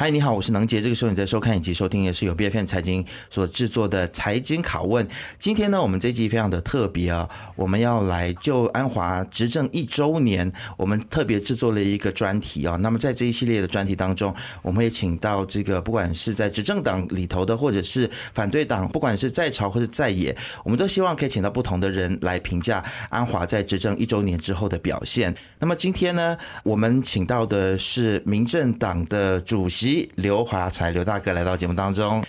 嗨，你好，我是能杰。这个时候你在收看以及收听也是由 BFM 财经所制作的财经拷问。今天呢，我们这一集非常的特别啊，我们要来就安华执政一周年，我们特别制作了一个专题啊。那么在这一系列的专题当中，我们会请到这个不管是在执政党里头的，或者是反对党，不管是在朝或者在野，我们都希望可以请到不同的人来评价安华在执政一周年之后的表现。那么今天呢，我们请到的是民政党的主席。刘华才，刘大哥来到节目当中，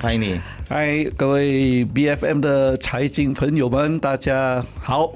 欢迎你。嗨，各位 BFM 的财经朋友们，大家好。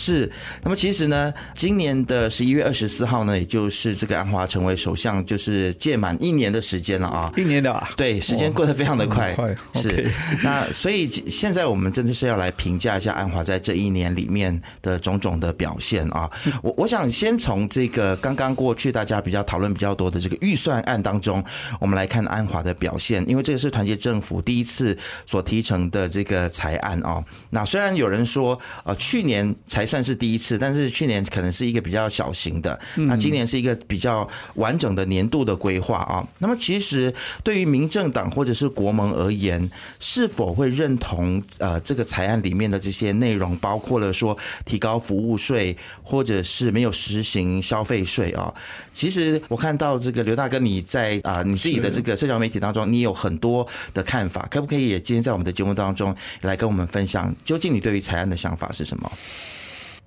是，那么其实呢，今年的十一月二十四号呢，也就是这个安华成为首相，就是届满一年的时间了啊，一年了啊，对，时间过得非常的快，快，是。那所以现在我们真的是要来评价一下安华在这一年里面的种种的表现啊。我我想先从这个刚刚过去大家比较讨论比较多的这个预算案当中，我们来看安华的表现，因为这个是团结政府第一次所提成的这个财案啊。那虽然有人说，呃，去年才算是第一次，但是去年可能是一个比较小型的，那今年是一个比较完整的年度的规划啊。那么其实对于民政党或者是国盟而言，是否会认同呃这个财案里面的这些内容，包括了说提高服务税，或者是没有实行消费税啊？其实我看到这个刘大哥你在啊你自己的这个社交媒体当中，你有很多的看法，可不可以也今天在我们的节目当中来跟我们分享，究竟你对于财案的想法是什么？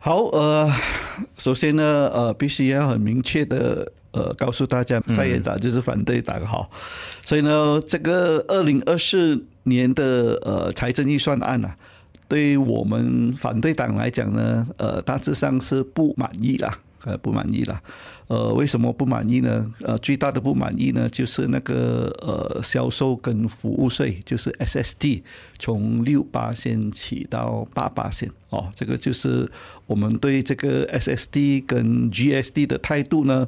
好，呃，首先呢，呃，必须要很明确的，呃，告诉大家，在野党就是反对党，好，所以呢，这个二零二四年的呃财政预算案啊，对于我们反对党来讲呢，呃，大致上是不满意啦，呃，不满意了。呃，为什么不满意呢？呃，最大的不满意呢，就是那个呃，销售跟服务税，就是 S S D，从六八线起到八八线哦，这个就是我们对这个 S S D 跟 G S D 的态度呢。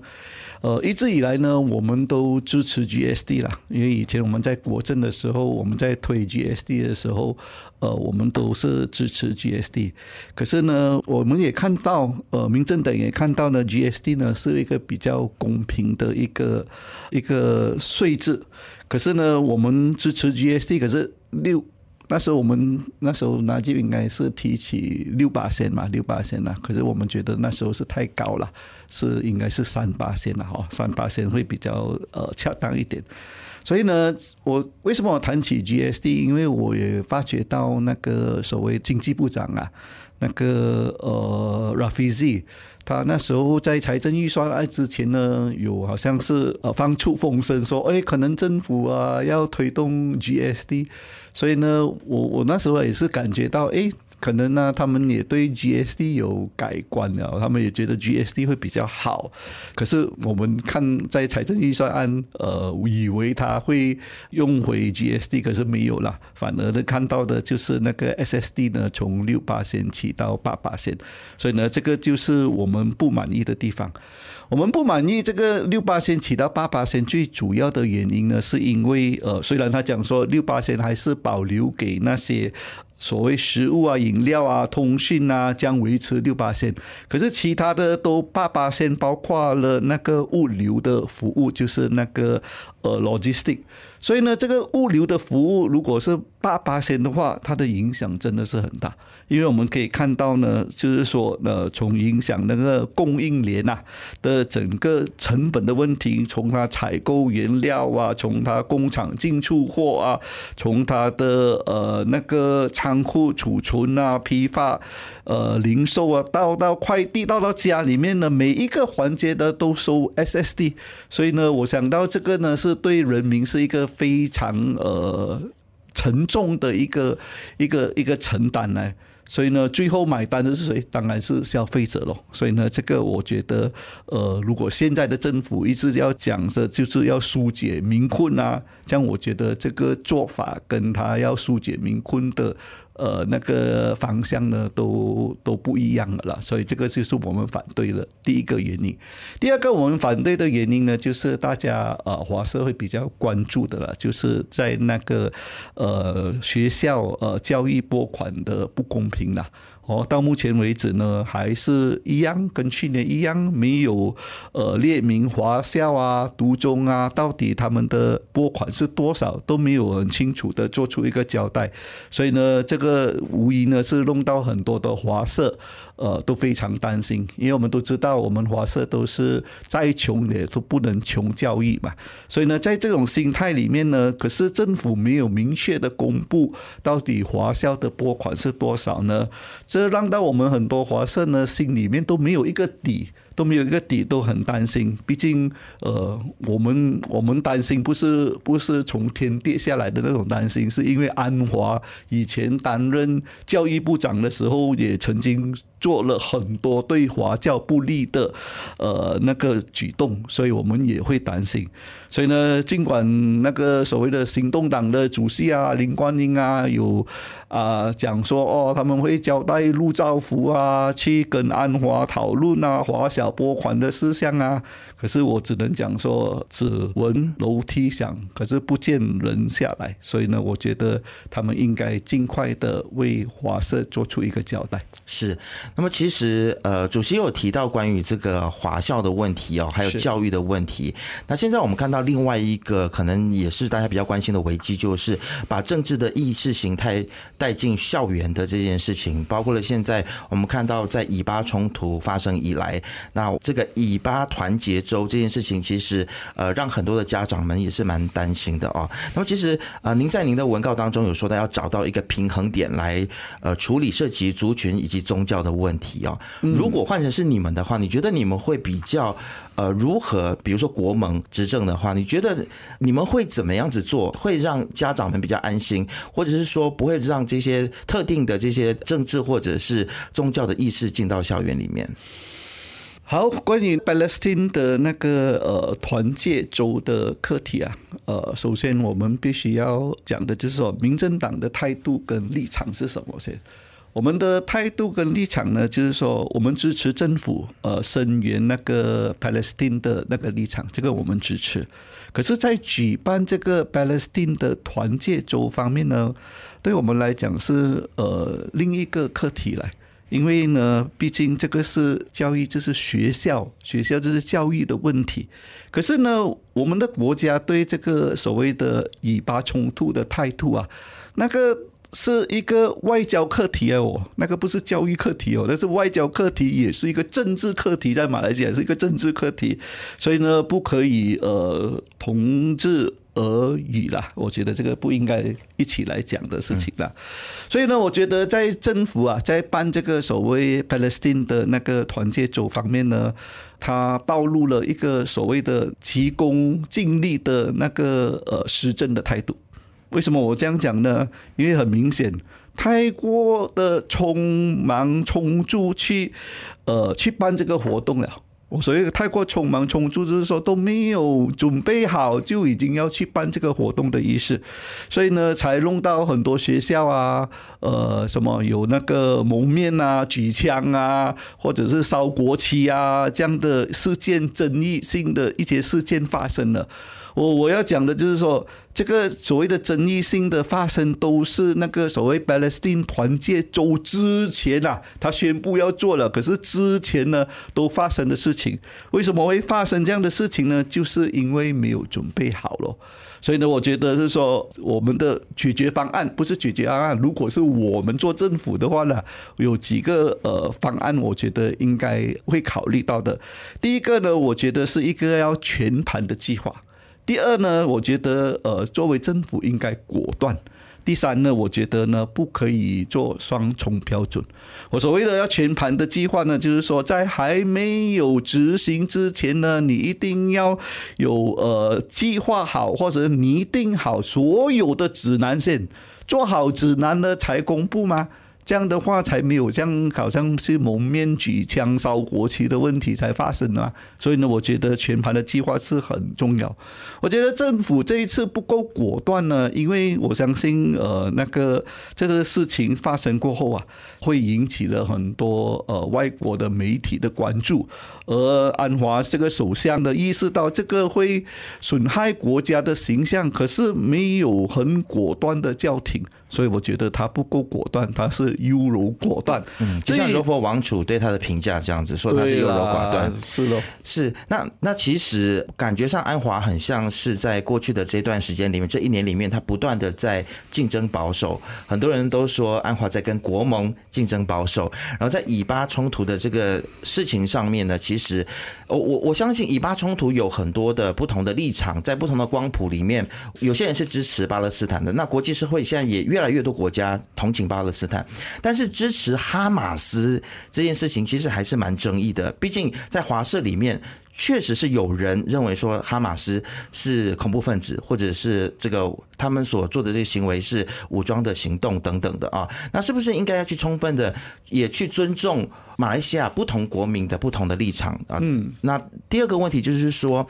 呃，一直以来呢，我们都支持 GSD 啦，因为以前我们在国政的时候，我们在推 GSD 的时候，呃，我们都是支持 GSD。可是呢，我们也看到，呃，民政党也看到呢，GSD 呢是一个比较公平的一个一个税制。可是呢，我们支持 GST，可是六。那时候我们那时候纳吉应该是提起六八线嘛，六八线啦。可是我们觉得那时候是太高了，是应该是三八线了哈，三八线会比较呃恰当一点。所以呢，我为什么我谈起 GSD？因为我也发觉到那个所谓经济部长啊，那个呃 Rafizi。他那时候在财政预算案之前呢，有好像是呃放出风声说，哎，可能政府啊要推动 GSD，所以呢，我我那时候也是感觉到，哎。可能呢，他们也对 GSD 有改观了，他们也觉得 GSD 会比较好。可是我们看在财政预算案，呃，以为他会用回 GSD，可是没有了，反而呢看到的就是那个 SSD 呢从六八线起到八八线，所以呢这个就是我们不满意的地方。我们不满意这个六八线起到八八线，最主要的原因呢，是因为呃，虽然他讲说六八线还是保留给那些。所谓食物啊、饮料啊、通讯啊，将维持六八线，可是其他的都八八线，包括了那个物流的服务，就是那个呃 logistic。所以呢，这个物流的服务如果是八巴仙的话，它的影响真的是很大。因为我们可以看到呢，就是说，呃，从影响那个供应链呐的整个成本的问题，从它采购原料啊，从它工厂进出货啊，从它的呃那个仓库储存啊、批发、呃零售啊，到到快递到到家里面呢，每一个环节的都收 SSD。所以呢，我想到这个呢，是对人民是一个。非常呃沉重的一个一个一个承担呢，所以呢，最后买单的是谁？当然是消费者咯。所以呢，这个我觉得，呃，如果现在的政府一直要讲的，就是要疏解民困啊，这样我觉得这个做法跟他要疏解民困的。呃，那个方向呢，都都不一样了，所以这个就是我们反对的第一个原因。第二个我们反对的原因呢，就是大家呃华社会比较关注的了，就是在那个呃学校呃教育拨款的不公平啦。哦，到目前为止呢，还是一样，跟去年一样，没有呃列明华校啊、独中啊，到底他们的拨款是多少，都没有很清楚的做出一个交代。所以呢，这个无疑呢是弄到很多的华社呃都非常担心，因为我们都知道，我们华社都是再穷也都不能穷教育嘛。所以呢，在这种心态里面呢，可是政府没有明确的公布到底华校的拨款是多少呢？这让到我们很多华社呢，心里面都没有一个底。都没有一个底，都很担心。毕竟，呃，我们我们担心不是不是从天跌下来的那种担心，是因为安华以前担任教育部长的时候，也曾经做了很多对华教不利的呃那个举动，所以我们也会担心。所以呢，尽管那个所谓的行动党的主席啊林冠英啊有啊讲说哦，他们会交代陆兆福啊去跟安华讨论啊华小拨款的事项啊。可是我只能讲说，只闻楼梯响，可是不见人下来。所以呢，我觉得他们应该尽快的为华社做出一个交代。是。那么其实呃，主席有提到关于这个华校的问题哦，还有教育的问题。那现在我们看到另外一个可能也是大家比较关心的危机，就是把政治的意识形态带带进校园的这件事情，包括了现在我们看到在以巴冲突发生以来，那这个以巴团结。州这件事情其实呃让很多的家长们也是蛮担心的哦。那么其实啊，您在您的文告当中有说到要找到一个平衡点来呃处理涉及族群以及宗教的问题哦。如果换成是你们的话，你觉得你们会比较呃如何？比如说国盟执政的话，你觉得你们会怎么样子做，会让家长们比较安心，或者是说不会让这些特定的这些政治或者是宗教的意识进到校园里面？好，关于 Palestine 的那个呃团结州的课题啊，呃，首先我们必须要讲的就是说，民政党的态度跟立场是什么先？我们的态度跟立场呢，就是说，我们支持政府呃声援那个 Palestine 的那个立场，这个我们支持。可是，在举办这个 Palestine 的团结周方面呢，对我们来讲是呃另一个课题来。因为呢，毕竟这个是教育，这是学校，学校这是教育的问题。可是呢，我们的国家对这个所谓的以巴冲突的态度啊，那个是一个外交课题哦，那个不是教育课题哦，那是外交课题，也是一个政治课题，在马来西亚是一个政治课题，所以呢，不可以呃同日而语啦，我觉得这个不应该一起来讲的事情啦。所以呢，我觉得在政府啊，在办这个所谓 Palestine 的那个团结组方面呢，他暴露了一个所谓的急功近利的那个呃施政的态度。为什么我这样讲呢？因为很明显，太过的匆忙匆促去呃去办这个活动了。我所以太过匆忙匆促，就是说都没有准备好就已经要去办这个活动的意思，所以呢，才弄到很多学校啊，呃，什么有那个蒙面啊、举枪啊，或者是烧国旗啊这样的事件，争议性的一些事件发生了。我我要讲的就是说，这个所谓的争议性的发生，都是那个所谓 Palestine 团结州之前啊，他宣布要做了，可是之前呢都发生的事情，为什么会发生这样的事情呢？就是因为没有准备好了。所以呢，我觉得是说，我们的解决方案不是解决方案，如果是我们做政府的话呢，有几个呃方案，我觉得应该会考虑到的。第一个呢，我觉得是一个要全盘的计划。第二呢，我觉得呃，作为政府应该果断。第三呢，我觉得呢，不可以做双重标准。我所谓的要全盘的计划呢，就是说在还没有执行之前呢，你一定要有呃计划好或者拟定好所有的指南线，做好指南呢才公布吗？这样的话才没有这样好像是蒙面举枪烧国旗的问题才发生啊，所以呢，我觉得全盘的计划是很重要。我觉得政府这一次不够果断呢，因为我相信呃那个这个事情发生过后啊，会引起了很多呃外国的媒体的关注，而安华这个首相的意识到这个会损害国家的形象，可是没有很果断的叫停，所以我觉得他不够果断，他是。优柔寡断。嗯，就像柔佛王储对他的评价这样子说，他是优柔寡断。是的，是。那那其实感觉上安华很像是在过去的这段时间里面，这一年里面，他不断的在竞争保守。很多人都说安华在跟国盟竞争保守，然后在以巴冲突的这个事情上面呢，其实我我我相信以巴冲突有很多的不同的立场，在不同的光谱里面，有些人是支持巴勒斯坦的。那国际社会现在也越来越多国家同情巴勒斯坦，但是支持哈马斯这件事情其实还是蛮争议的。毕竟在华社里面，确实是有人认为说哈马斯是恐怖分子，或者是这个他们所做的这些行为是武装的行动等等的啊。那是不是应该要去充分的也去尊重马来西亚不同国民的不同的立场啊？嗯，那第二个问题就是说，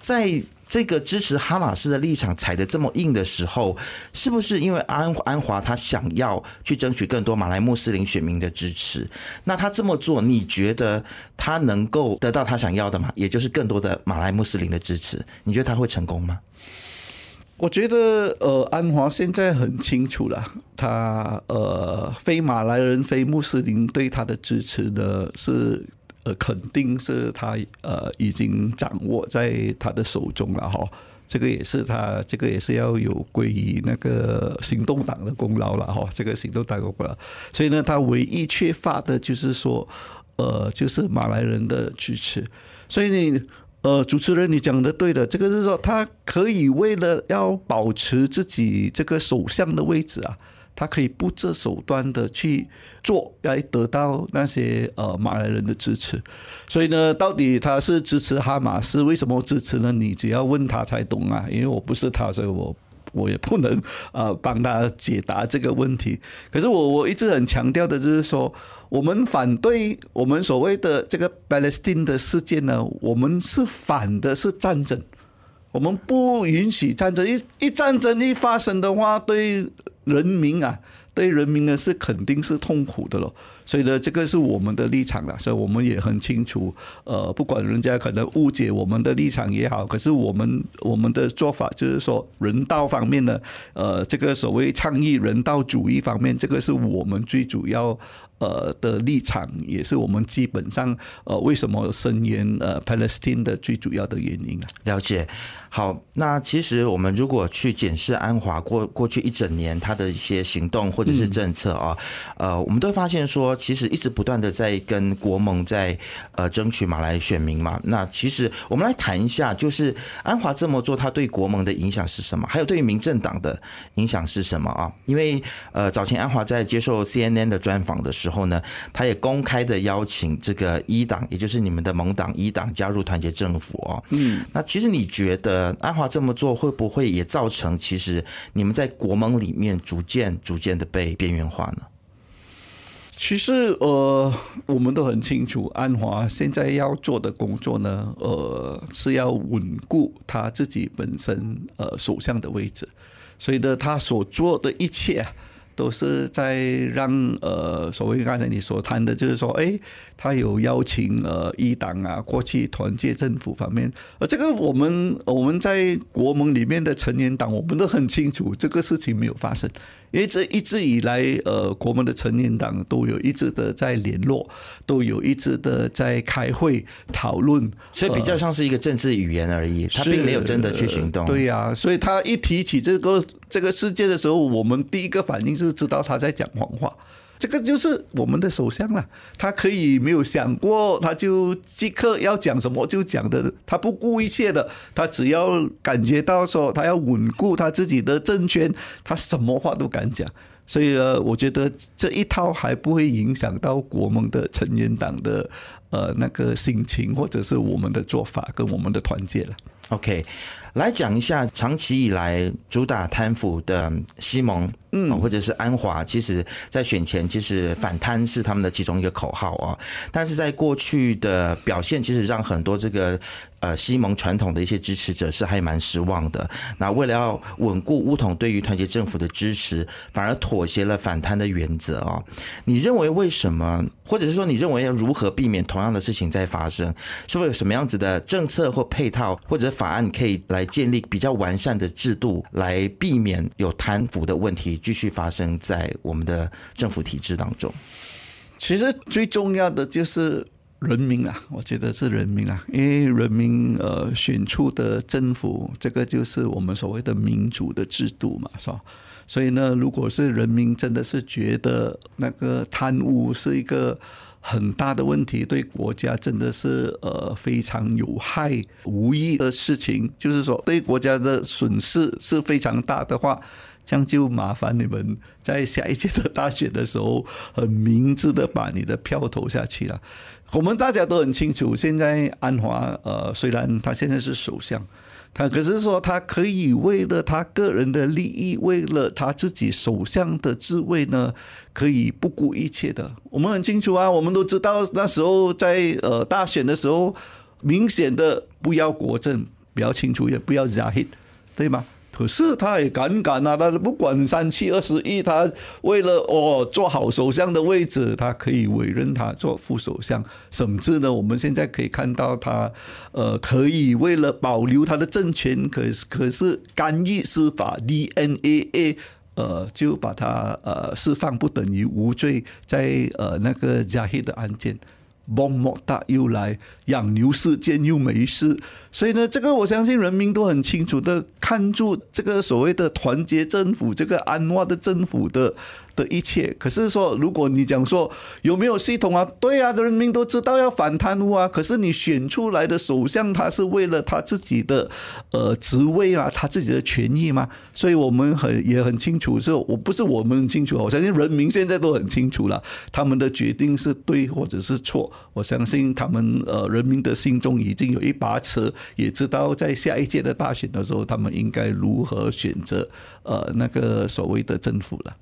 在这个支持哈马斯的立场踩得这么硬的时候，是不是因为安安华他想要去争取更多马来穆斯林选民的支持？那他这么做，你觉得他能够得到他想要的吗？也就是更多的马来穆斯林的支持，你觉得他会成功吗？我觉得，呃，安华现在很清楚了，他呃，非马来人、非穆斯林对他的支持呢是。呃，肯定是他呃已经掌握在他的手中了哈，这个也是他这个也是要有归于那个行动党的功劳了哈，这个行动党功劳，所以呢，他唯一缺乏的就是说，呃，就是马来人的支持，所以你呃，主持人你讲的对的，这个是说他可以为了要保持自己这个首相的位置啊。他可以不择手段的去做，来得到那些呃马来人的支持。所以呢，到底他是支持哈马斯？为什么支持呢？你只要问他才懂啊。因为我不是他，所以我我也不能呃帮他解答这个问题。可是我我一直很强调的就是说，我们反对我们所谓的这个 Palestine 的事件呢，我们是反的是战争，我们不允许战争。一一战争一发生的话，对。人民啊，对人民呢是肯定是痛苦的咯，所以呢，这个是我们的立场了，所以我们也很清楚，呃，不管人家可能误解我们的立场也好，可是我们我们的做法就是说，人道方面呢，呃，这个所谓倡议人道主义方面，这个是我们最主要。呃的立场也是我们基本上呃为什么声援呃 Palestine 的最主要的原因啊。了解，好，那其实我们如果去检视安华过过去一整年他的一些行动或者是政策啊，呃，我们都会发现说，其实一直不断的在跟国盟在呃争取马来选民嘛。那其实我们来谈一下，就是安华这么做，他对国盟的影响是什么？还有对于民政党的影响是什么啊？因为呃早前安华在接受 CNN 的专访的时候。之后呢，他也公开的邀请这个一党，也就是你们的盟党一党加入团结政府哦。嗯，那其实你觉得安华这么做会不会也造成其实你们在国盟里面逐渐逐渐的被边缘化呢？其实呃，我们都很清楚，安华现在要做的工作呢，呃，是要稳固他自己本身呃首相的位置，所以呢，他所做的一切。都是在让呃，所谓刚才你所谈的，就是说，哎，他有邀请呃，一党啊过去团结政府方面，而这个我们我们在国盟里面的成员党，我们都很清楚，这个事情没有发生。因为这一直以来，呃，国门的成年党都有一直的在联络，都有一直的在开会讨论，所以比较像是一个政治语言而已，他并没有真的去行动。对呀，所以他一提起这个这个事件的时候，我们第一个反应是知道他在讲谎话。这个就是我们的首相了，他可以没有想过，他就即刻要讲什么就讲的，他不顾一切的，他只要感觉到说他要稳固他自己的政权，他什么话都敢讲。所以呃，我觉得这一套还不会影响到国盟的成员党的呃那个心情，或者是我们的做法跟我们的团结了。OK，来讲一下长期以来主打贪腐的西蒙，嗯，或者是安华，其实在选前其实反贪是他们的其中一个口号啊，但是在过去的表现，其实让很多这个。呃，西蒙传统的一些支持者是还蛮失望的。那为了要稳固巫统对于团结政府的支持，反而妥协了反贪的原则啊。你认为为什么？或者是说，你认为要如何避免同样的事情再发生？是会有什么样子的政策或配套或者法案可以来建立比较完善的制度，来避免有贪腐的问题继续发生在我们的政府体制当中？其实最重要的就是人民啊，我觉得是人民啊，因为人民呃选出的政府，这个就是我们所谓的民主的制度嘛，是吧？所以呢，如果是人民真的是觉得那个贪污是一个很大的问题，对国家真的是呃非常有害无益的事情，就是说对国家的损失是非常大的话，这样就麻烦你们在下一届的大选的时候，很明智的把你的票投下去了。我们大家都很清楚，现在安华呃虽然他现在是首相。他可是说，他可以为了他个人的利益，为了他自己首相的职位呢，可以不顾一切的。我们很清楚啊，我们都知道那时候在呃大选的时候，明显的不要国政，比较清楚，也不要扎黑对吗？可是他也敢敢啊！他不管三七二十一，他为了哦做好首相的位置，他可以委任他做副首相。甚至呢，我们现在可以看到他，呃，可以为了保留他的政权，可是可是干预司法 DNAA，呃，就把他呃释放不等于无罪，在呃那个加黑的案件。蹦莫大又来养牛事件又没事，所以呢，这个我相信人民都很清楚的看住这个所谓的团结政府，这个安化的政府的。的一切，可是说，如果你讲说有没有系统啊？对啊，人民都知道要反贪污啊。可是你选出来的首相，他是为了他自己的呃职位啊，他自己的权益吗。所以我们很也很清楚，是我不是我们很清楚，我相信人民现在都很清楚了，他们的决定是对或者是错。我相信他们呃人民的心中已经有一把尺，也知道在下一届的大选的时候，他们应该如何选择呃那个所谓的政府了。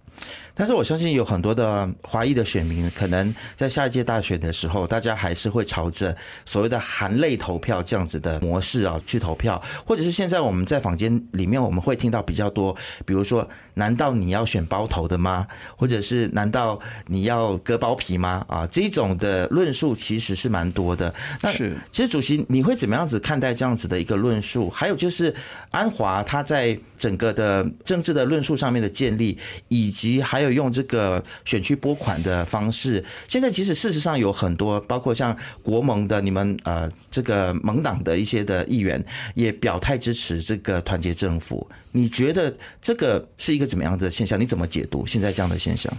但是我相信有很多的华裔的选民，可能在下一届大选的时候，大家还是会朝着所谓的含泪投票这样子的模式啊去投票，或者是现在我们在坊间里面我们会听到比较多，比如说，难道你要选包头的吗？或者是难道你要割包皮吗？啊，这种的论述其实是蛮多的。那是，其实主席你会怎么样子看待这样子的一个论述？还有就是安华他在整个的政治的论述上面的建立，以及及还有。有用这个选区拨款的方式，现在其实事实上有很多，包括像国盟的你们呃这个盟党的一些的议员也表态支持这个团结政府。你觉得这个是一个怎么样的现象？你怎么解读现在这样的现象？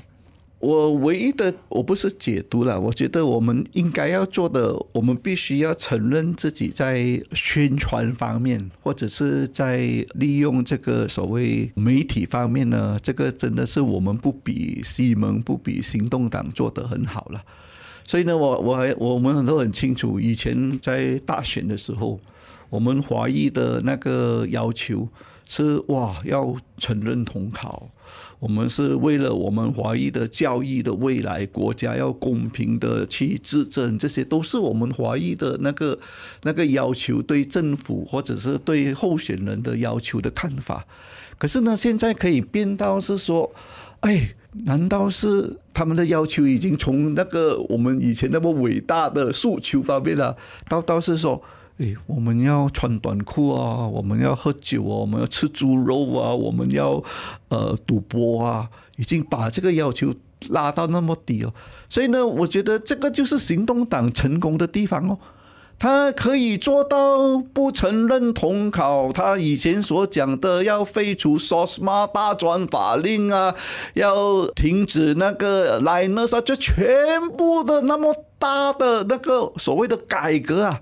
我唯一的我不是解读了，我觉得我们应该要做的，我们必须要承认自己在宣传方面，或者是在利用这个所谓媒体方面呢，这个真的是我们不比西蒙，不比行动党做得很好了。所以呢，我我还我们都很清楚，以前在大选的时候，我们华裔的那个要求是哇，要承认统考。我们是为了我们华裔的教育的未来，国家要公平的去执政，这些都是我们华裔的那个那个要求，对政府或者是对候选人的要求的看法。可是呢，现在可以变到是说，哎，难道是他们的要求已经从那个我们以前那么伟大的诉求方面了，到到是说？哎，我们要穿短裤啊，我们要喝酒啊，我们要吃猪肉啊，我们要呃赌博啊，已经把这个要求拉到那么低哦。所以呢，我觉得这个就是行动党成功的地方哦。他可以做到不承认统考，他以前所讲的要废除 SOSMA 大专法令啊，要停止那个 Linus 啊，这全部的那么大的那个所谓的改革啊。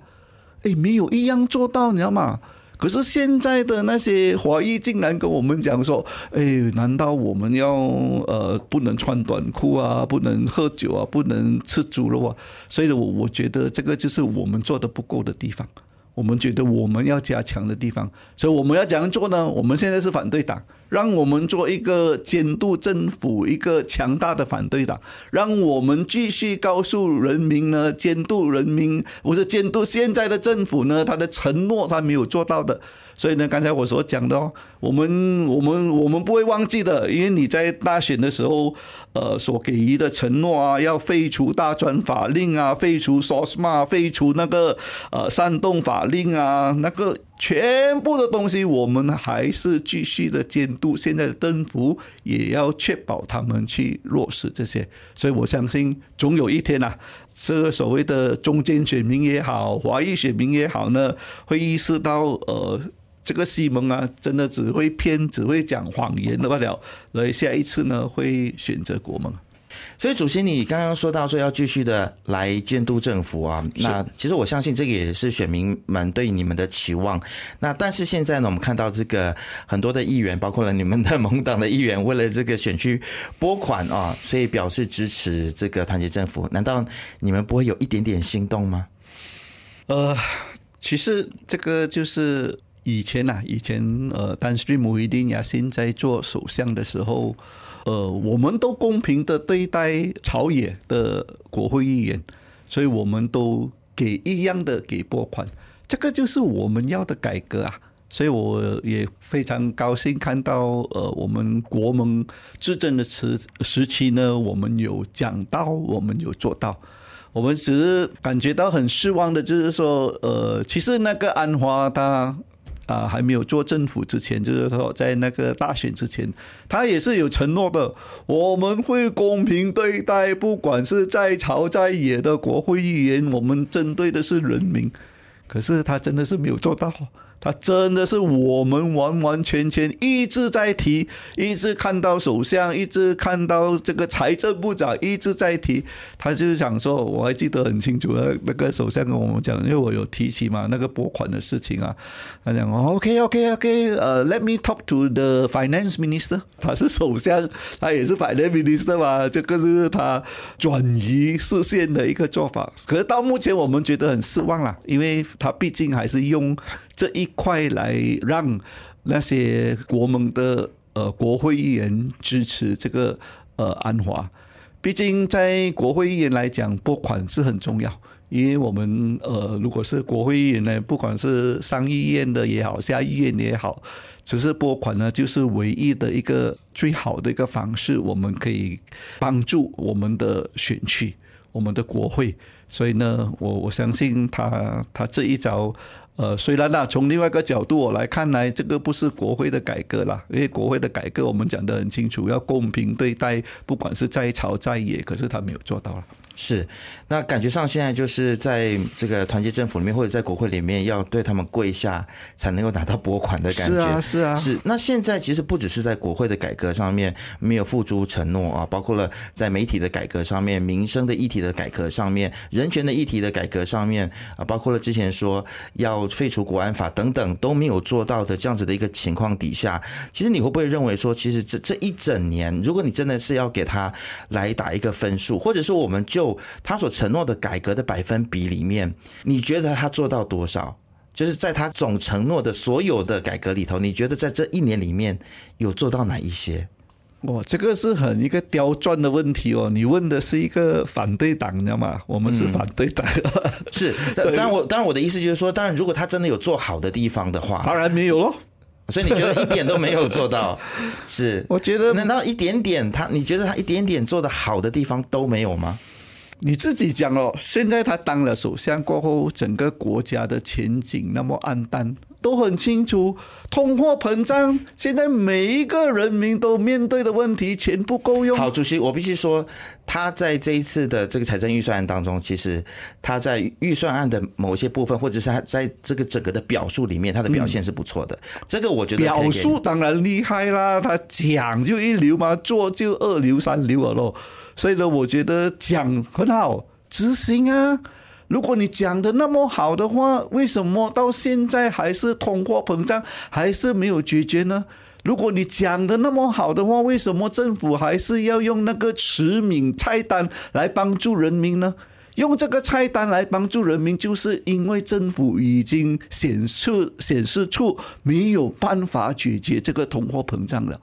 哎，没有一样做到，你知道吗？可是现在的那些华裔竟然跟我们讲说：“哎，难道我们要呃不能穿短裤啊，不能喝酒啊，不能吃猪肉啊？”所以，我我觉得这个就是我们做的不够的地方。我们觉得我们要加强的地方，所以我们要怎样做呢？我们现在是反对党，让我们做一个监督政府、一个强大的反对党，让我们继续告诉人民呢，监督人民，或者监督现在的政府呢，他的承诺他没有做到的。所以呢，刚才我所讲的哦，我们我们我们不会忘记的，因为你在大选的时候，呃，所给予的承诺啊，要废除大专法令啊，废除 SOSMA，废除那个呃煽动法令啊，那个全部的东西我们还是继续的监督。现在的政府也要确保他们去落实这些，所以我相信总有一天啊，这个所谓的中间选民也好，华裔选民也好呢，会意识到呃。这个西蒙啊，真的只会骗，只会讲谎言的罢了。所以下一次呢，会选择国盟。所以主席，你刚刚说到说要继续的来监督政府啊，那其实我相信这个也是选民们对你们的期望。那但是现在呢，我们看到这个很多的议员，包括了你们的盟党的议员，为了这个选区拨款啊，所以表示支持这个团结政府。难道你们不会有一点点心动吗？呃，其实这个就是。以前呐、啊，以前呃，丹斯里慕尤丁亚辛在做首相的时候，呃，我们都公平的对待朝野的国会议员，所以我们都给一样的给拨款，这个就是我们要的改革啊。所以我也非常高兴看到，呃，我们国盟执政的时时期呢，我们有讲到，我们有做到。我们只是感觉到很失望的，就是说，呃，其实那个安华他。啊，还没有做政府之前，就是说在那个大选之前，他也是有承诺的，我们会公平对待，不管是在朝在野的国会议员，我们针对的是人民。可是他真的是没有做到。他真的是我们完完全全一直在提，一直看到首相，一直看到这个财政部长一直在提。他就是想说，我还记得很清楚，那个首相跟我们讲，因为我有提起嘛，那个拨款的事情啊。他讲，OK OK OK，呃，Let me talk to the finance minister。他是首相，他也是 finance minister 嘛，这个是他转移视线的一个做法。可是到目前我们觉得很失望了，因为他毕竟还是用。这一块来让那些国盟的呃国会议员支持这个呃安华，毕竟在国会议员来讲，拨款是很重要，因为我们呃如果是国会议员呢，不管是上议院的也好，下议院也好，只是拨款呢，就是唯一的一个最好的一个方式，我们可以帮助我们的选区，我们的国会，所以呢，我我相信他他这一招。呃，虽然呢，从另外一个角度我来看来，这个不是国会的改革啦，因为国会的改革我们讲得很清楚，要公平对待，不管是在朝在野，可是他没有做到了。是，那感觉上现在就是在这个团结政府里面，或者在国会里面，要对他们跪下才能够拿到拨款的感觉。是啊，是啊。是，那现在其实不只是在国会的改革上面没有付诸承诺啊，包括了在媒体的改革上面、民生的议题的改革上面、人权的议题的改革上面啊，包括了之前说要废除国安法等等都没有做到的这样子的一个情况底下，其实你会不会认为说，其实这这一整年，如果你真的是要给他来打一个分数，或者说我们就就他所承诺的改革的百分比里面，你觉得他做到多少？就是在他总承诺的所有的改革里头，你觉得在这一年里面有做到哪一些？哇，这个是很一个刁钻的问题哦。你问的是一个反对党，你知道吗？我们是反对党，嗯、是。当然我当然我的意思就是说，当然如果他真的有做好的地方的话，当然没有喽。所以你觉得一点都没有做到？是？我觉得难道一点点他？你觉得他一点点做的好的地方都没有吗？你自己讲哦，现在他当了首相过后，整个国家的前景那么暗淡，都很清楚。通货膨胀，现在每一个人民都面对的问题，钱不够用。好，主席，我必须说，他在这一次的这个财政预算案当中，其实他在预算案的某些部分，或者是他在这个整个的表述里面，他的表现是不错的。嗯、这个我觉得表述当然厉害啦，他讲就一流嘛，做就二流三流了咯。所以呢，我觉得讲很好，执行啊。如果你讲的那么好的话，为什么到现在还是通货膨胀还是没有解决呢？如果你讲的那么好的话，为什么政府还是要用那个实名菜单来帮助人民呢？用这个菜单来帮助人民，就是因为政府已经显示显示出没有办法解决这个通货膨胀了。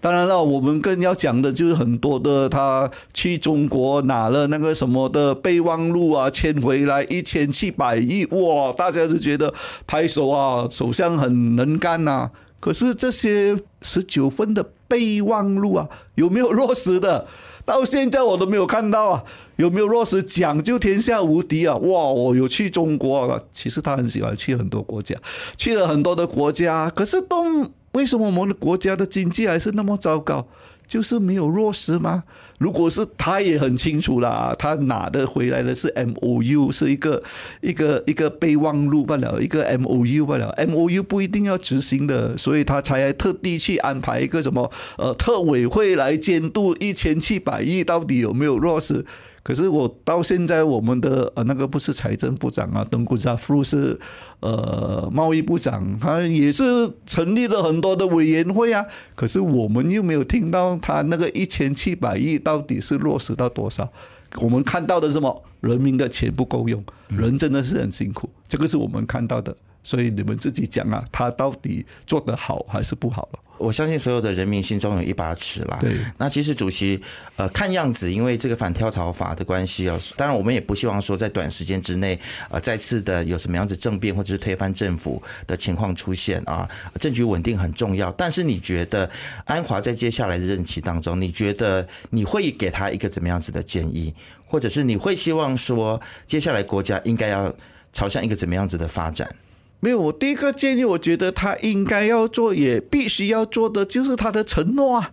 当然了，我们更要讲的就是很多的，他去中国拿了那个什么的备忘录啊，签回来一千七百亿，哇！大家都觉得拍手啊，首相很能干呐。可是这些十九份的备忘录啊，有没有落实的？到现在我都没有看到啊，有没有落实讲究天下无敌啊？哇，我有去中国啊，其实他很喜欢去很多国家，去了很多的国家，可是都为什么我们的国家的经济还是那么糟糕？就是没有落实吗？如果是他也很清楚啦，他拿的回来的是 M O U，是一个一个一个备忘录罢了，一个 M O U 罢了，M O U 不一定要执行的，所以他才特地去安排一个什么呃特委会来监督一千七百亿到底有没有落实。可是我到现在，我们的呃那个不是财政部长啊，登古扎夫是呃贸易部长，他也是成立了很多的委员会啊。可是我们又没有听到他那个一千七百亿到底是落实到多少？我们看到的是什么？人民的钱不够用，人真的是很辛苦，这个是我们看到的。所以你们自己讲啊，他到底做得好还是不好了？我相信所有的人民心中有一把尺啦。对，那其实主席，呃，看样子因为这个反跳槽法的关系啊，当然我们也不希望说在短时间之内，呃，再次的有什么样子政变或者是推翻政府的情况出现啊。政局稳定很重要，但是你觉得安华在接下来的任期当中，你觉得你会给他一个怎么样子的建议，或者是你会希望说接下来国家应该要朝向一个怎么样子的发展？没有，我第一个建议，我觉得他应该要做，也必须要做的，就是他的承诺啊，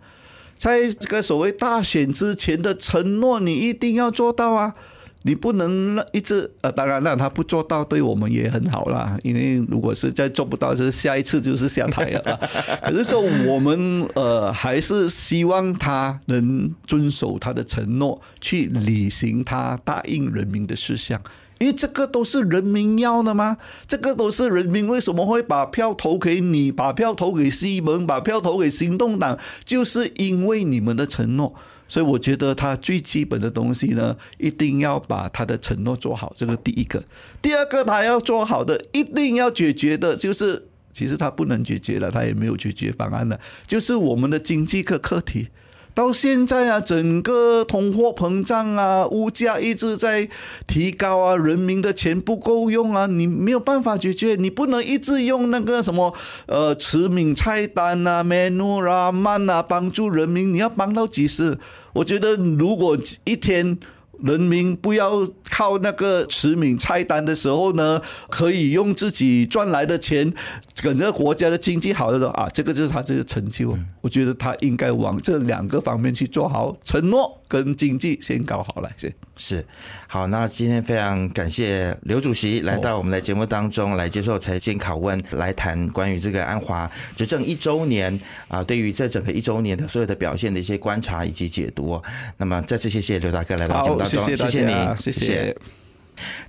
在这个所谓大选之前的承诺，你一定要做到啊，你不能一直呃，当然让他不做到，对我们也很好啦，因为如果是再做不到，就是下一次就是下台了。可是说我们呃，还是希望他能遵守他的承诺，去履行他答应人民的事项。因为这个都是人民要的吗？这个都是人民为什么会把票投给你，把票投给西蒙，把票投给行动党，就是因为你们的承诺。所以我觉得他最基本的东西呢，一定要把他的承诺做好，这个第一个。第二个，他要做好的，一定要解决的，就是其实他不能解决了，他也没有解决方案了，就是我们的经济课课题。到现在啊，整个通货膨胀啊，物价一直在提高啊，人民的钱不够用啊，你没有办法解决，你不能一直用那个什么呃，慈悯菜单啊，menu 啦，慢啊，帮助人民，你要帮到几时？我觉得如果一天。人民不要靠那个驰名菜单的时候呢，可以用自己赚来的钱，整个国家的经济好的时候啊，这个就是他这个成就。我觉得他应该往这两个方面去做好承诺跟经济先搞好了先。是，好，那今天非常感谢刘主席来到我们的节目当中来接受财经拷问，来谈关于这个安华执政一周年啊，对于这整个一周年的所有的表现的一些观察以及解读。那么再次谢谢刘大哥来到节目当中，谢谢你，谢谢。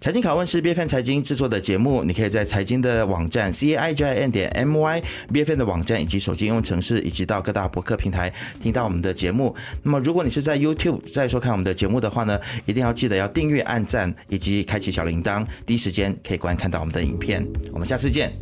财经拷问是 BFM 财经制作的节目，你可以在财经的网站 c a i j i n 点 m y BFM 的网站以及手机应用程式，以及到各大博客平台听到我们的节目。那么，如果你是在 YouTube 在收看我们的节目的话呢，一定要记得要订阅、按赞以及开启小铃铛，第一时间可以观看到我们的影片。我们下次见。